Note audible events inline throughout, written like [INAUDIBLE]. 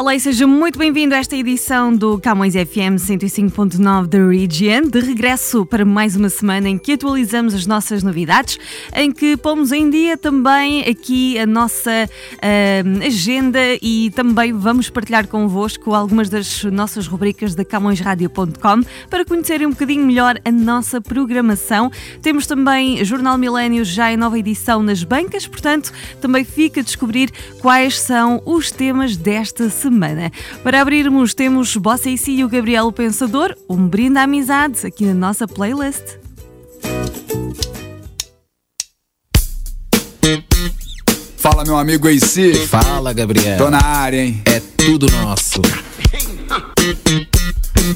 Olá e seja muito bem-vindo a esta edição do Camões FM 105.9 da Region, de regresso para mais uma semana em que atualizamos as nossas novidades, em que pomos em dia também aqui a nossa uh, agenda e também vamos partilhar convosco algumas das nossas rubricas da CamõesRadio.com para conhecerem um bocadinho melhor a nossa programação. Temos também Jornal Milênio já em nova edição nas bancas, portanto também fica a descobrir quais são os temas desta semana semana. Para abrirmos, temos Bossa e Si e o Gabriel Pensador, um brinde à amizade aqui na nossa playlist. Fala, meu amigo AC. Fala, Gabriel. Tô na área, hein? É tudo nosso.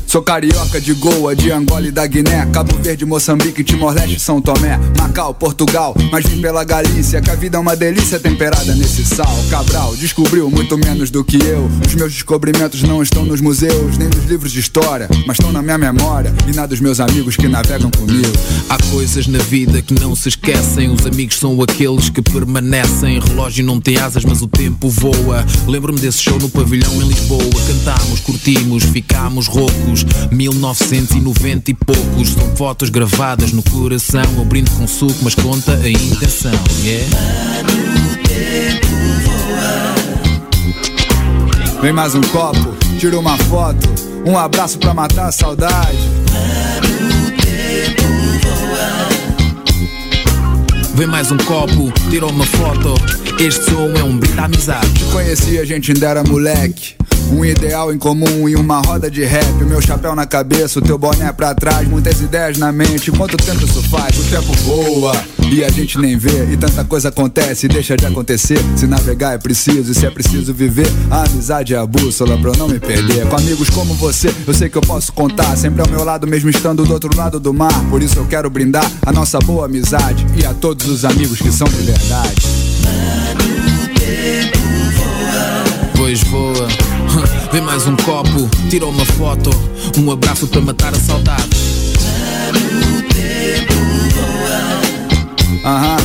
Sou carioca de Goa, de Angola e da Guiné, Cabo Verde, Moçambique, Timor-Leste, São Tomé, Macau, Portugal, mas vim pela Galícia, que a vida é uma delícia temperada nesse sal. Cabral descobriu muito menos do que eu. Os meus descobrimentos não estão nos museus, nem nos livros de história, mas estão na minha memória e na dos meus amigos que navegam comigo. Há coisas na vida que não se esquecem. Os amigos são aqueles que permanecem. Relógio não tem asas, mas o tempo voa. Lembro-me desse show no pavilhão em Lisboa. Cantámos, curtimos, ficámos roucos. 1990 e poucos. São fotos gravadas no coração. Eu brindo com suco, mas conta a intenção. Yeah? Vem mais um copo, tira uma foto, um abraço pra matar a saudade. Vem mais um copo, tira uma foto. Este som é um brinde à amizade. Te conheci, a gente ainda era moleque. Um ideal em comum e uma roda de rap. O meu chapéu na cabeça, o teu boné pra trás. Muitas ideias na mente. Quanto tempo isso faz? O tempo voa e a gente nem vê. E tanta coisa acontece e deixa de acontecer. Se navegar é preciso e se é preciso viver, a amizade é a bússola pra eu não me perder. Com amigos como você, eu sei que eu posso contar. Sempre ao meu lado, mesmo estando do outro lado do mar. Por isso eu quero brindar a nossa boa amizade e a todos os amigos que são de verdade. Pois voa. Vem mais um copo, tira uma foto. Um abraço para matar a saudade. Aham.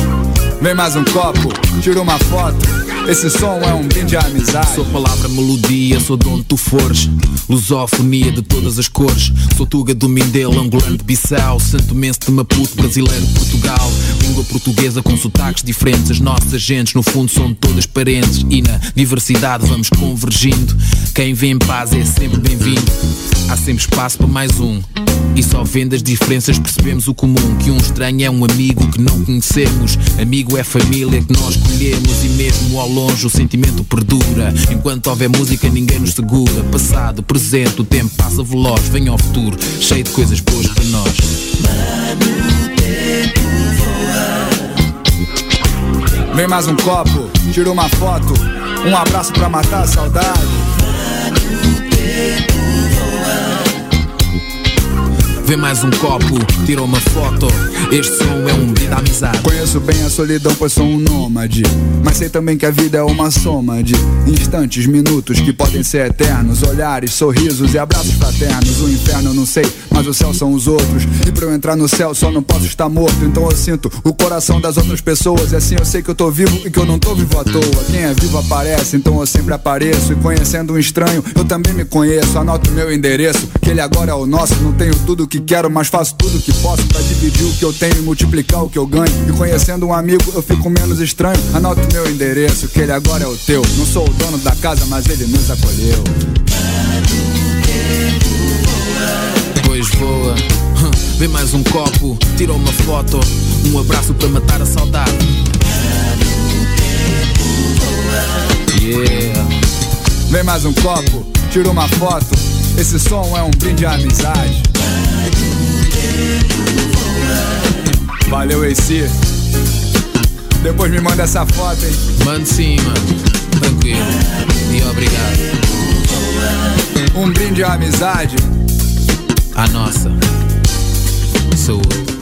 Vem mais um copo, tira uma foto. Esse som é um brinde à amizade. Sou palavra melodia, sou de onde tu fores. Lusofonia de todas as cores. Sou Tuga do Mindelo, angolano de Bissau. Santo Mense de Maputo, brasileiro de Portugal. Língua portuguesa com sotaques diferentes. As nossas gentes, no fundo, são todas parentes. E na diversidade vamos convergindo. Quem vem em paz é sempre bem-vindo. Há sempre espaço para mais um. E só vendo as diferenças percebemos o comum. Que um estranho é um amigo que não conhecemos. Amigo é família que nós escolhemos. E mesmo ao longe o sentimento perdura. Enquanto houver música, ninguém nos segura. Passado, presente, o tempo passa veloz. Vem ao futuro, cheio de coisas boas para nós. Vem mais um copo, tira uma foto. Um abraço pra matar a saudade. Vem mais um copo, tira uma foto. Este som é um brinde à amizade. Conheço bem a solidão, pois sou um nômade. Mas sei também que a vida é uma soma de instantes, minutos que podem ser eternos. Olhares, sorrisos e abraços fraternos. O inferno eu não sei, mas o céu são os outros. E pra eu entrar no céu só não posso estar morto. Então eu sinto o coração das outras pessoas. E assim eu sei que eu tô vivo e que eu não tô vivo à toa. Quem é vivo aparece, então eu sempre apareço. E conhecendo um estranho, eu também me conheço. Anoto meu endereço, que ele agora é o nosso. Não tenho tudo que quero, mas faço tudo que posso pra dividir o que eu tenho e multiplicar o que eu ganho. E conhecendo um amigo, eu fico menos estranho. Anoto meu endereço, que ele agora é o teu. Não sou o dono da casa, mas ele nos acolheu. Pois voa. [LAUGHS] Vem mais um copo, tira uma foto. Um abraço para matar a saudade. Yeah. Vem mais um copo, tira uma foto. Esse som é um brinde à amizade. Valeu, AC. Depois me manda essa foto, hein? Mano sim, mano. Tranquilo. E obrigado. Um brinde à amizade. A nossa. saúde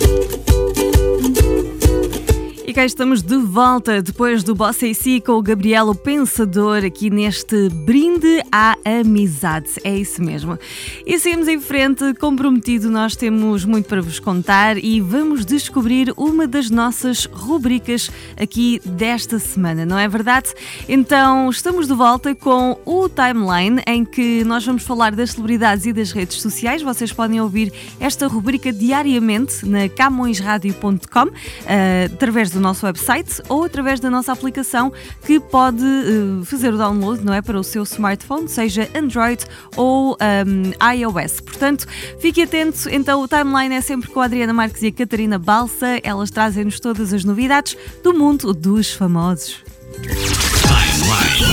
cá estamos de volta depois do Bossa AC com o Gabriel, o Pensador, aqui neste brinde à amizade. É isso mesmo. E seguimos em frente, comprometido, nós temos muito para vos contar e vamos descobrir uma das nossas rubricas aqui desta semana, não é verdade? Então, estamos de volta com o Timeline, em que nós vamos falar das celebridades e das redes sociais. Vocês podem ouvir esta rubrica diariamente na camõesradio.com, eh, através do nosso website ou através da nossa aplicação que pode uh, fazer o download não é, para o seu smartphone, seja Android ou um, iOS. Portanto, fique atento. Então, o timeline é sempre com a Adriana Marques e a Catarina Balsa. Elas trazem-nos todas as novidades do mundo dos famosos. Timeline.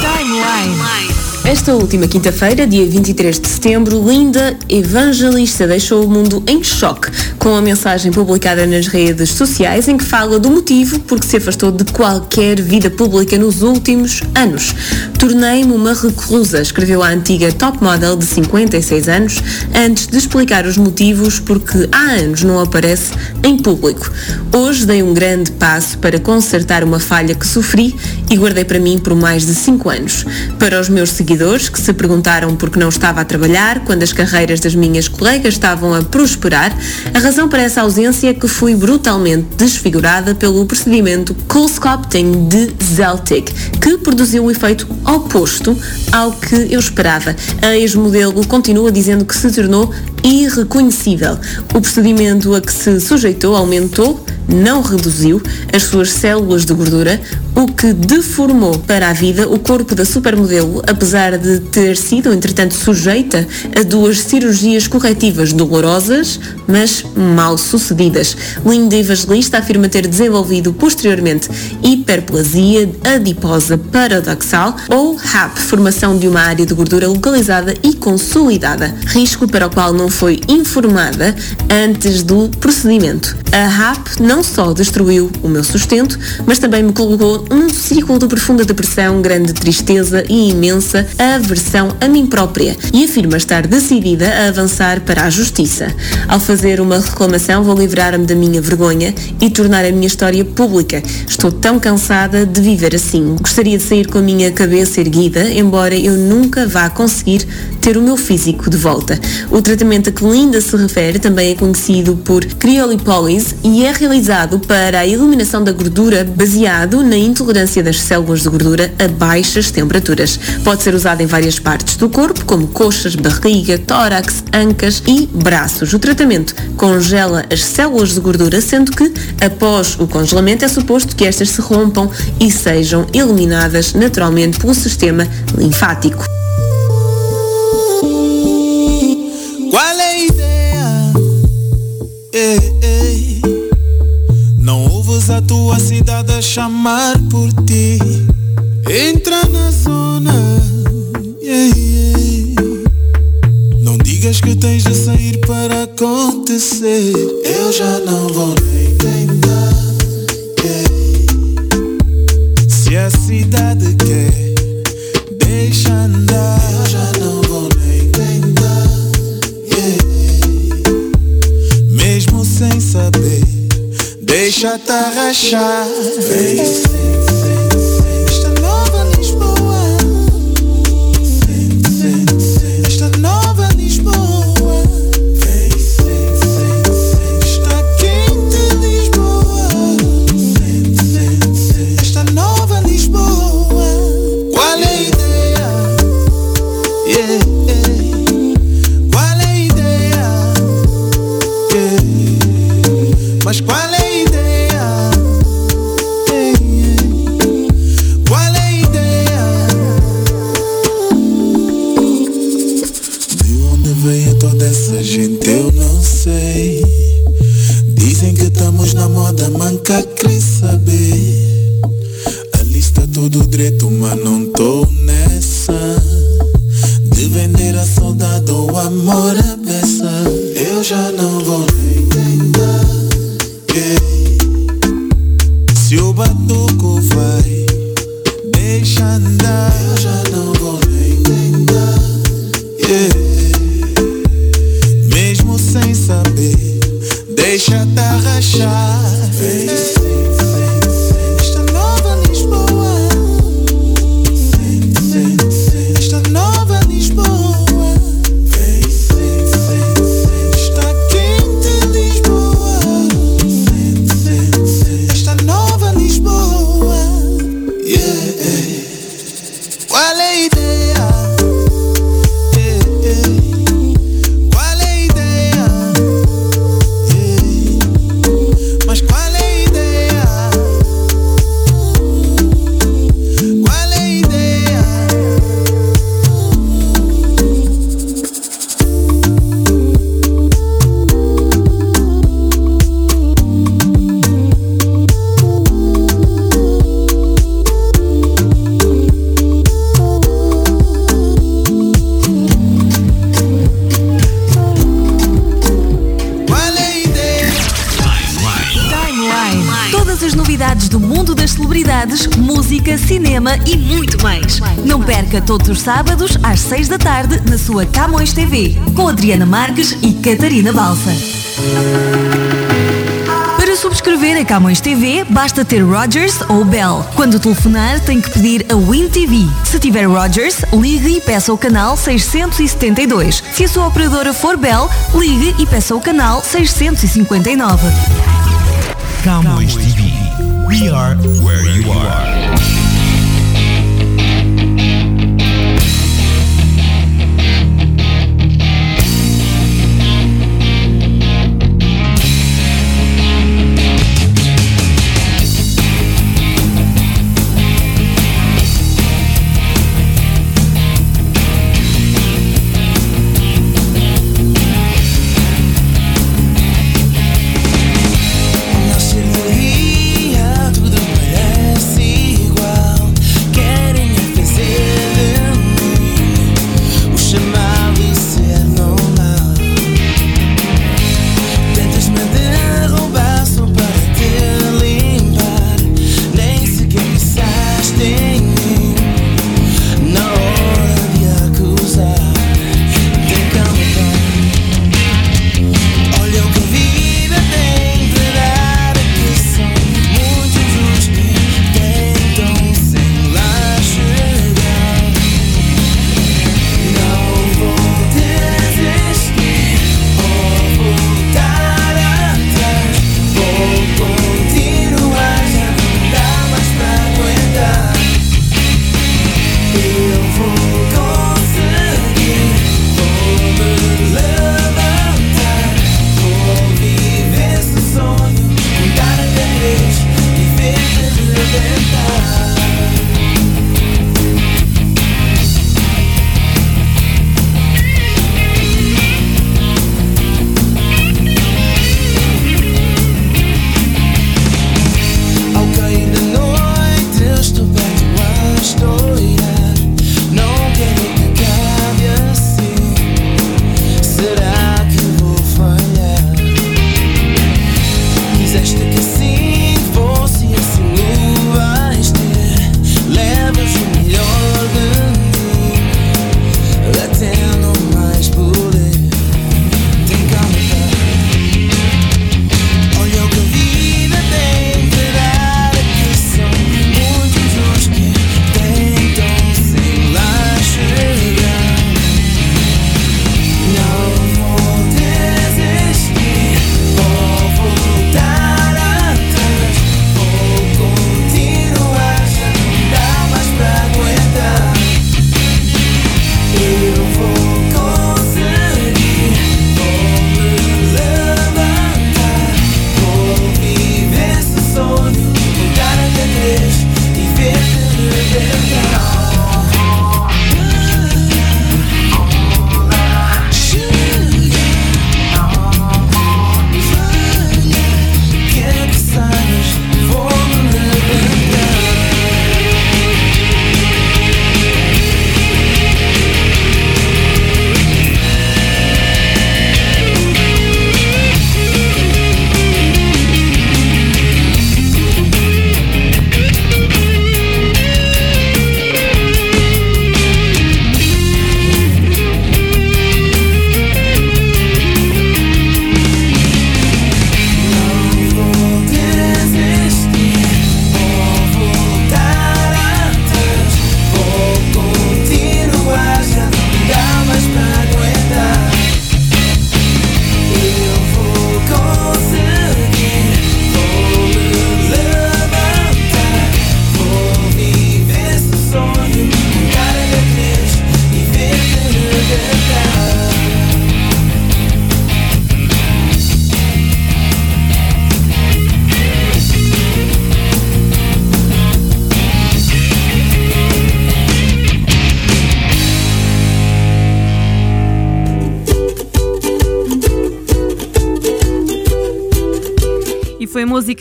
Timeline. Esta última quinta-feira, dia 23 de setembro, Linda Evangelista deixou o mundo em choque com a mensagem publicada nas redes sociais em que fala do motivo por que se afastou de qualquer vida pública nos últimos anos. Tornei-me uma reclusa, escreveu a antiga top model de 56 anos, antes de explicar os motivos porque há anos não aparece em público. Hoje dei um grande passo para consertar uma falha que sofri e guardei para mim por mais de 5 anos. Para os meus seguidores, seguidores que se perguntaram por que não estava a trabalhar quando as carreiras das minhas colegas estavam a prosperar, a razão para essa ausência é que fui brutalmente desfigurada pelo procedimento Cold-Sculpting de Zeltic, que produziu o efeito oposto ao que eu esperava. A ex-modelo continua dizendo que se tornou irreconhecível. O procedimento a que se sujeitou aumentou não reduziu as suas células de gordura, o que deformou para a vida o corpo da supermodelo, apesar de ter sido, entretanto, sujeita a duas cirurgias corretivas dolorosas, mas mal sucedidas. Linda Evangelista afirma ter desenvolvido posteriormente hiperplasia adiposa paradoxal ou HAP, formação de uma área de gordura localizada e consolidada, risco para o qual não foi informada antes do procedimento. A HAP não só destruiu o meu sustento, mas também me colocou num ciclo de profunda depressão, grande tristeza e imensa aversão a mim própria e afirma estar decidida a avançar para a justiça. Ao fazer uma reclamação, vou livrar-me da minha vergonha e tornar a minha história pública. Estou tão cansada de viver assim. Gostaria de sair com a minha cabeça erguida, embora eu nunca vá conseguir ter o meu físico de volta. O tratamento a que Linda se refere também é conhecido por criolipólise e é realizado para a eliminação da gordura baseado na intolerância das células de gordura a baixas temperaturas. Pode ser usado em várias partes do corpo, como coxas, barriga, tórax, ancas e braços. O tratamento congela as células de gordura, sendo que, após o congelamento, é suposto que estas se rompam e sejam eliminadas naturalmente pelo sistema linfático. Ei, ei. Não ouves a tua cidade a chamar por ti. Entra na zona. Yeah, Não digas que tens de sair para acontecer. Eu já não vou nem tentar. Deixa-te arrachar. Vem. Deixa Perca todos os sábados às 6 da tarde na sua Camões TV, com Adriana Marques e Catarina Balsa. Para subscrever a Camões TV, basta ter Rogers ou Bell. Quando telefonar, tem que pedir a Win TV. Se tiver Rogers, ligue e peça o canal 672. Se a sua operadora for Bell, ligue e peça o canal 659. Camões TV. We are.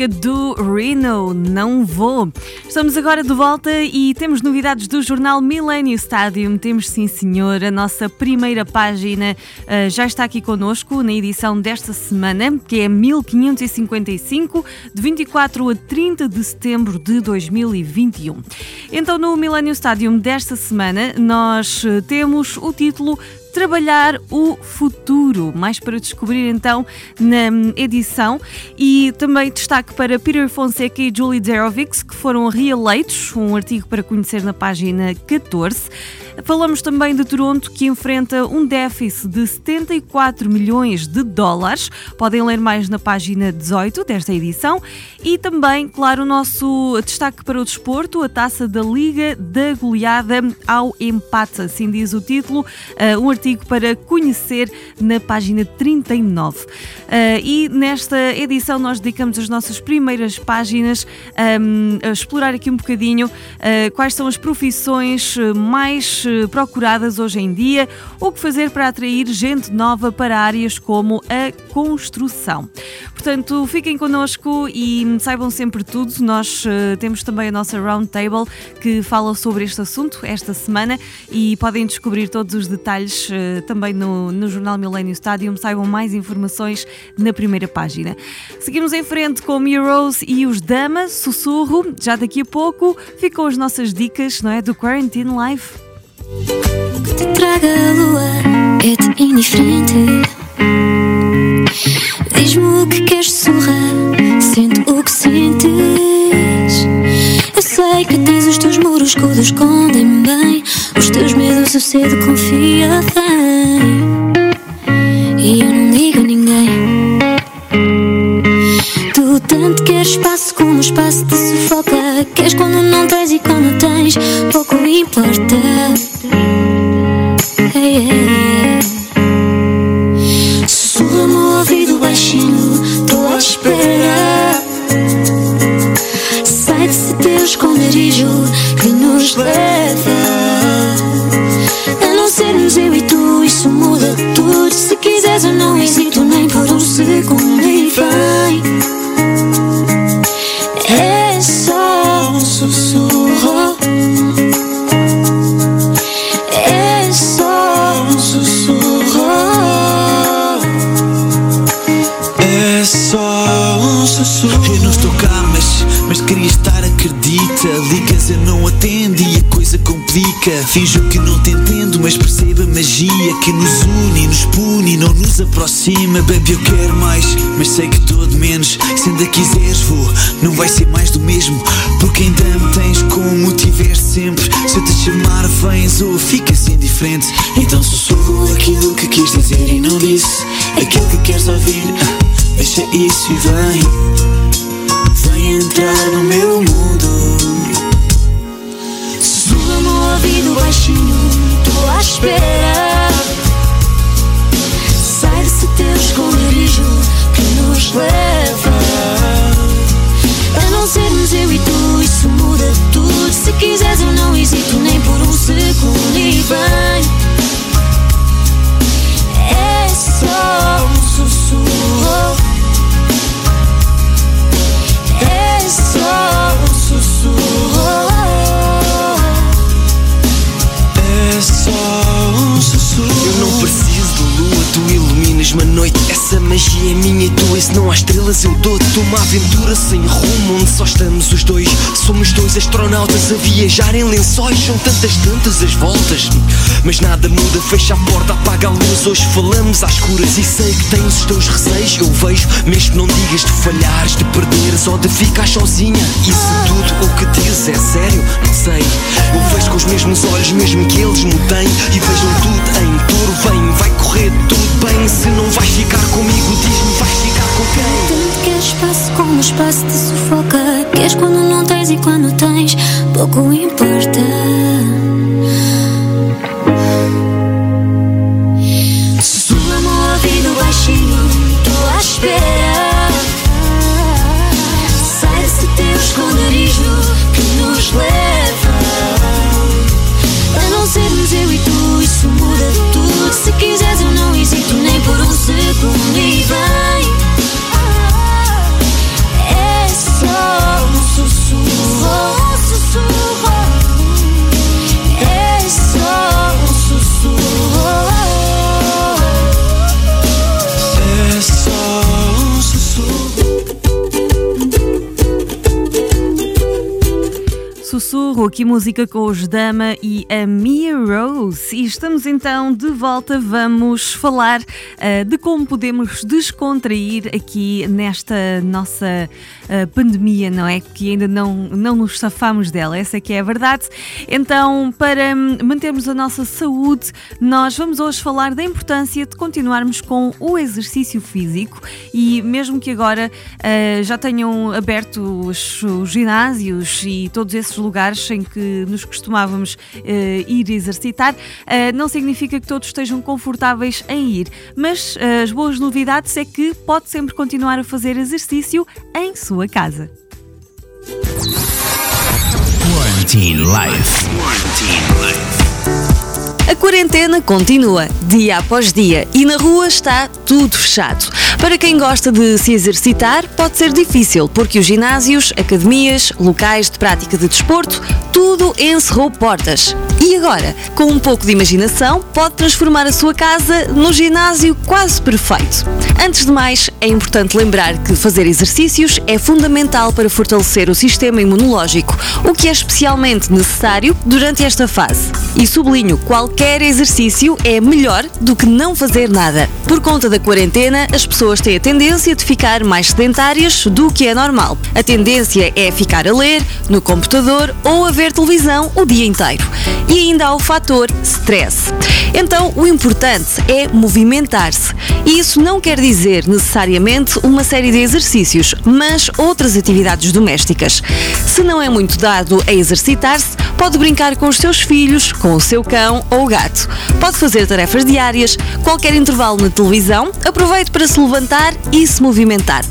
Música do Reno, Não Vou. Estamos agora de volta e temos novidades do jornal Millennium Stadium. Temos, sim senhor, a nossa primeira página uh, já está aqui connosco na edição desta semana, que é 1555, de 24 a 30 de setembro de 2021. Então, no Millennium Stadium desta semana, nós eh, temos o título Trabalhar o Futuro, mais para descobrir então na edição. E também destaque para Peter Fonseca e Julie Zerovics, que foram reeleitos, um artigo para conhecer na página 14. Falamos também de Toronto, que enfrenta um déficit de 74 milhões de dólares. Podem ler mais na página 18 desta edição. E também, claro, o nosso destaque para o desporto, a taça da Liga da Goleada ao empate, assim diz o título. Uh, um artigo para conhecer na página 39. Uh, e nesta edição nós dedicamos as nossas primeiras páginas um, a explorar aqui um bocadinho uh, quais são as profissões mais procuradas hoje em dia, o que fazer para atrair gente nova para áreas como a construção. Portanto, fiquem connosco e saibam sempre tudo. Nós uh, temos também a nossa Roundtable que fala sobre este assunto esta semana e podem descobrir todos os detalhes uh, também no, no jornal Millennium Stadium. Saibam mais informações na primeira página. Seguimos em frente com Heroes e os Damas, Sussurro. Já daqui a pouco ficam as nossas dicas não é, do Quarantine Life. Que te traga a lua é-te indiferente. Diz-me o que queres surra, sente o que sentes. Eu sei que tens os teus muros que o escondem bem. Os teus medos eu cedo confia bem. E eu não digo a ninguém. Tu tanto queres espaço como o espaço te sufoca. Queres quando não tens e quando tens, importa. Finjo que não te entendo, mas percebo a magia que nos une, nos pune não nos aproxima. Baby, eu quero mais, mas sei que dou de menos. Se ainda quiseres, vou, não vai ser mais do mesmo. Porque ainda me tens como tiver sempre. Se eu te chamar, vens ou ficas indiferente. Então sussurro aquilo que quis dizer e não disse. Aquilo que queres ouvir. Deixa isso e vem Vem entrar no meu mundo ouvido baixinho, tô à espera. Sai desse teu esconderijo que nos leva a não sermos eu e tu. Isso muda tudo. Se quiseres, eu não hesito nem por um segundo. E vem, é só iluminas-me a noite. Essa magia é minha e tua, e se não há estrelas eu dou-te uma aventura sem rumo, onde só estamos os dois. Somos dois astronautas a viajar em lençóis. São tantas, tantas as voltas, mas nada muda. Fecha a porta, apaga a luz. Hoje falamos às escuras e sei que tens os teus receios. Eu vejo, mesmo não digas de falhares, de perderes ou de ficar sozinha. E se tudo o que dizes é sério, não sei. Eu vejo com os mesmos olhos, mesmo que eles mudem. E vejam tudo em touro, vem, vai correr tudo bem. Se não vais ficar comigo, diz-me, vais ficar com quem? Tanto queres espaço como espaço te sufoca. Queres quando não tens e quando tens, pouco importa. Sussurro, aqui música com os Dama e a Mia Rose. E estamos então de volta, vamos falar uh, de como podemos descontrair aqui nesta nossa uh, pandemia, não é? Que ainda não, não nos safamos dela, essa é que é a verdade. Então, para mantermos a nossa saúde, nós vamos hoje falar da importância de continuarmos com o exercício físico e mesmo que agora uh, já tenham aberto os, os ginásios e todos esses lugares em que nos costumávamos uh, ir exercitar, uh, não significa que todos estejam confortáveis em ir. Mas uh, as boas novidades é que pode sempre continuar a fazer exercício em sua casa. Quarantine Life. Quarantine Life. A quarentena continua, dia após dia, e na rua está tudo fechado. Para quem gosta de se exercitar, pode ser difícil, porque os ginásios, academias, locais de prática de desporto, tudo encerrou portas. E agora, com um pouco de imaginação, pode transformar a sua casa no ginásio quase perfeito. Antes de mais, é importante lembrar que fazer exercícios é fundamental para fortalecer o sistema imunológico, o que é especialmente necessário durante esta fase. E sublinho, qualquer exercício é melhor do que não fazer nada. Por conta da quarentena, as pessoas têm a tendência de ficar mais sedentárias do que é normal. A tendência é ficar a ler, no computador ou a ver televisão o dia inteiro. E ainda há o fator stress. Então, o importante é movimentar-se. E isso não quer dizer necessariamente uma série de exercícios, mas outras atividades domésticas. Se não é muito dado a exercitar-se, pode brincar com os seus filhos, com o seu cão ou gato. Pode fazer tarefas diárias, qualquer intervalo na televisão, aproveite para se levantar e se movimentar.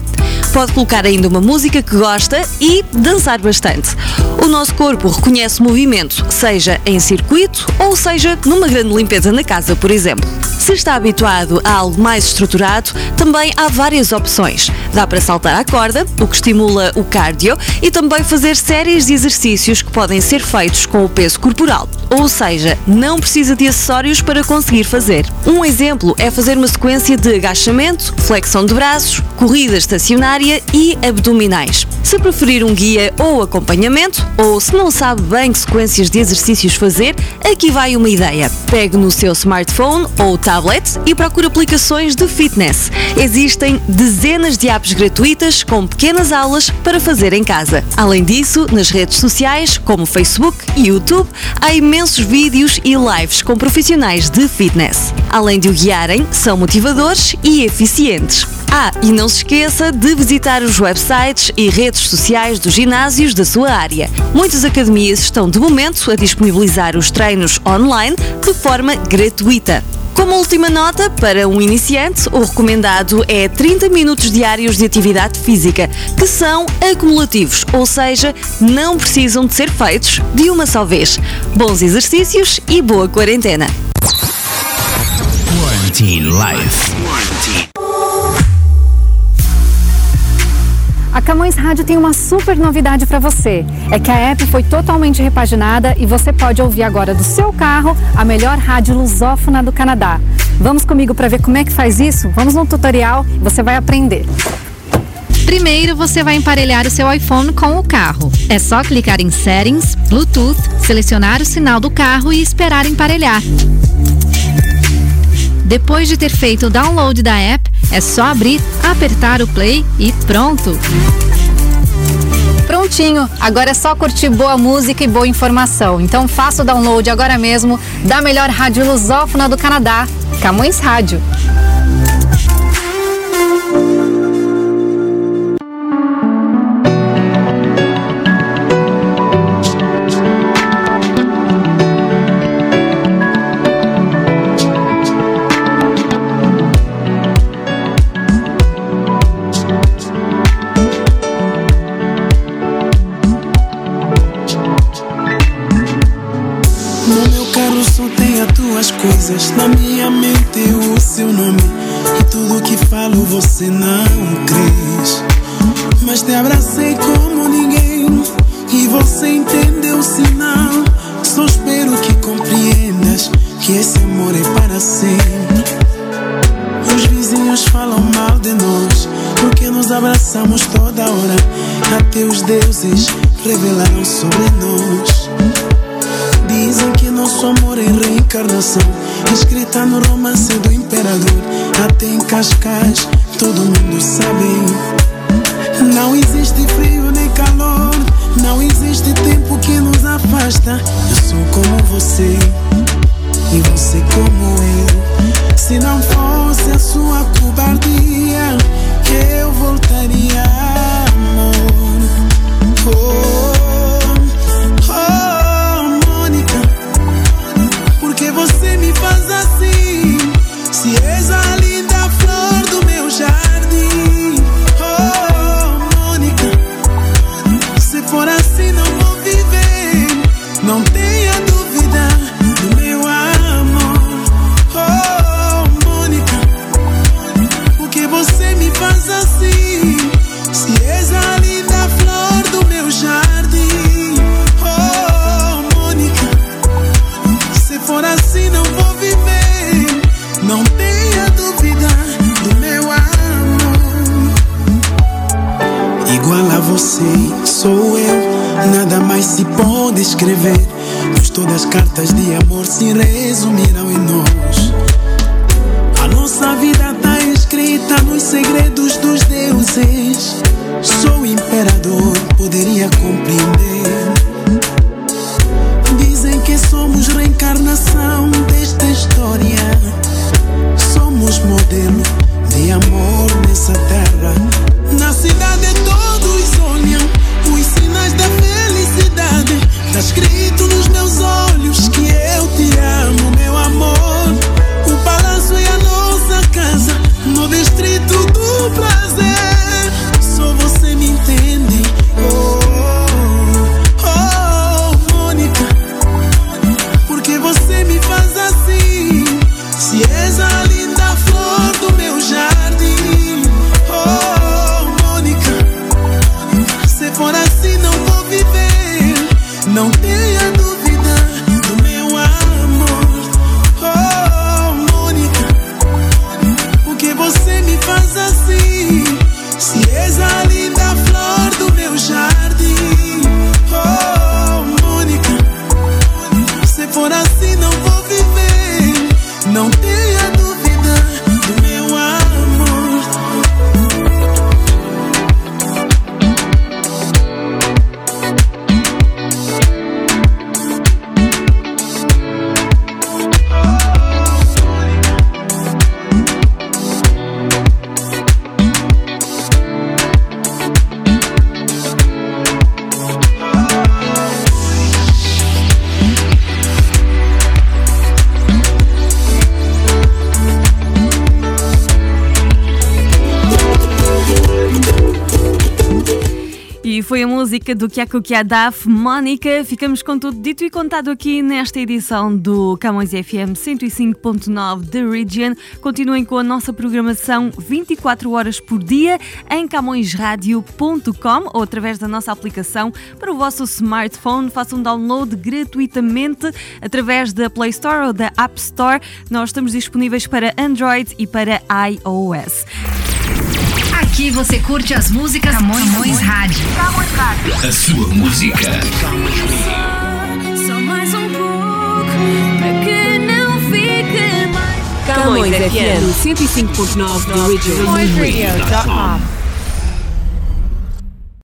Pode colocar ainda uma música que gosta e dançar bastante. O nosso corpo reconhece movimento, seja em circuito ou seja numa grande limpeza na casa, por exemplo. Se está habituado a algo mais estruturado, também há várias opções. Dá para saltar à corda, o que estimula o cardio, e também fazer séries de exercícios que podem ser feitos com o peso corporal. Ou seja, não precisa de acessórios para conseguir fazer. Um exemplo é fazer uma sequência de agachamento, flexão de braços, corrida estacionária e abdominais. Se preferir um guia ou acompanhamento, ou se não sabe bem que sequências de exercícios fazer, aqui vai uma ideia. Pegue no seu smartphone ou tablet e procure aplicações de fitness. Existem dezenas de apps gratuitas com pequenas aulas para fazer em casa. Além disso, nas redes sociais, como Facebook e YouTube, há imensos vídeos e lives com profissionais de fitness. Além de o guiarem, são motivadores e eficientes. Ah, e não se esqueça de visitar os websites e redes sociais dos ginásios da sua área. Muitas academias estão de momento a disponibilizar os treinos online de forma gratuita. Como última nota, para um iniciante, o recomendado é 30 minutos diários de atividade física, que são acumulativos, ou seja, não precisam de ser feitos de uma só vez. Bons exercícios e boa quarentena. Quarantine Life. A Camões Rádio tem uma super novidade para você. É que a app foi totalmente repaginada e você pode ouvir agora do seu carro a melhor rádio lusófona do Canadá. Vamos comigo para ver como é que faz isso? Vamos no tutorial você vai aprender. Primeiro, você vai emparelhar o seu iPhone com o carro. É só clicar em Settings, Bluetooth, selecionar o sinal do carro e esperar emparelhar. Depois de ter feito o download da app, é só abrir, apertar o play e pronto. Prontinho, agora é só curtir boa música e boa informação. Então faça o download agora mesmo da melhor rádio lusófona do Canadá, Camões Rádio. Coisas na minha mente o seu nome e tudo que falo você não crê. Mas te abracei como ninguém e você entendeu o sinal. Só espero que compreendas que esse amor é para sempre. Os vizinhos falam mal de nós porque nos abraçamos toda hora. Até os deuses revelaram sobre nós. Dizem que nosso amor é reencarnação, escrita no romance do imperador. Até em Cascais, todo mundo sabe. Não existe frio Você, sou eu. Nada mais se pode escrever. Pois todas as cartas de amor se resumiram em nós. A nossa vida tá escrita nos segredos dos deuses. Sou imperador, poderia compreender. Dizem que somos reencarnação desta história. Somos modelo de amor nessa terra. Na cidade todos olham os sinais da felicidade. Tá escrito nos meus olhos foi a música do Kyaku Kyadaf, Mónica. Ficamos com tudo dito e contado aqui nesta edição do Camões FM 105.9 The Region. Continuem com a nossa programação 24 horas por dia em camõesradio.com ou através da nossa aplicação para o vosso smartphone. Façam um download gratuitamente através da Play Store ou da App Store. Nós estamos disponíveis para Android e para iOS. Aqui você curte as músicas Camões, Camões Rádio. A sua música. Só mais um pouco para que não fique mais. Camões FM 105.9 The Original. CamõesRadio.com.